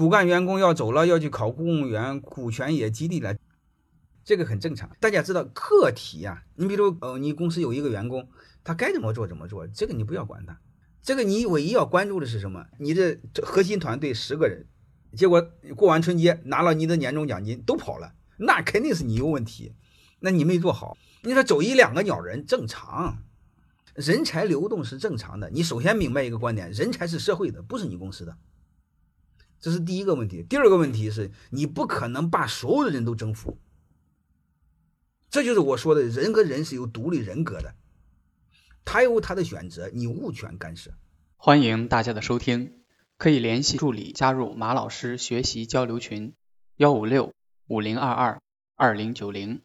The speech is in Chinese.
骨干员工要走了，要去考公务员，股权也激励了，这个很正常。大家知道个体呀，你比如呃，你公司有一个员工，他该怎么做怎么做，这个你不要管他。这个你唯一要关注的是什么？你的核心团队十个人，结果过完春节拿了你的年终奖金都跑了，那肯定是你有问题，那你没做好。你说走一两个鸟人正常，人才流动是正常的。你首先明白一个观点：人才是社会的，不是你公司的。这是第一个问题。第二个问题是你不可能把所有的人都征服。这就是我说的人和人是有独立人格的，他有他的选择，你无权干涉。欢迎大家的收听，可以联系助理加入马老师学习交流群：幺五六五零二二二零九零。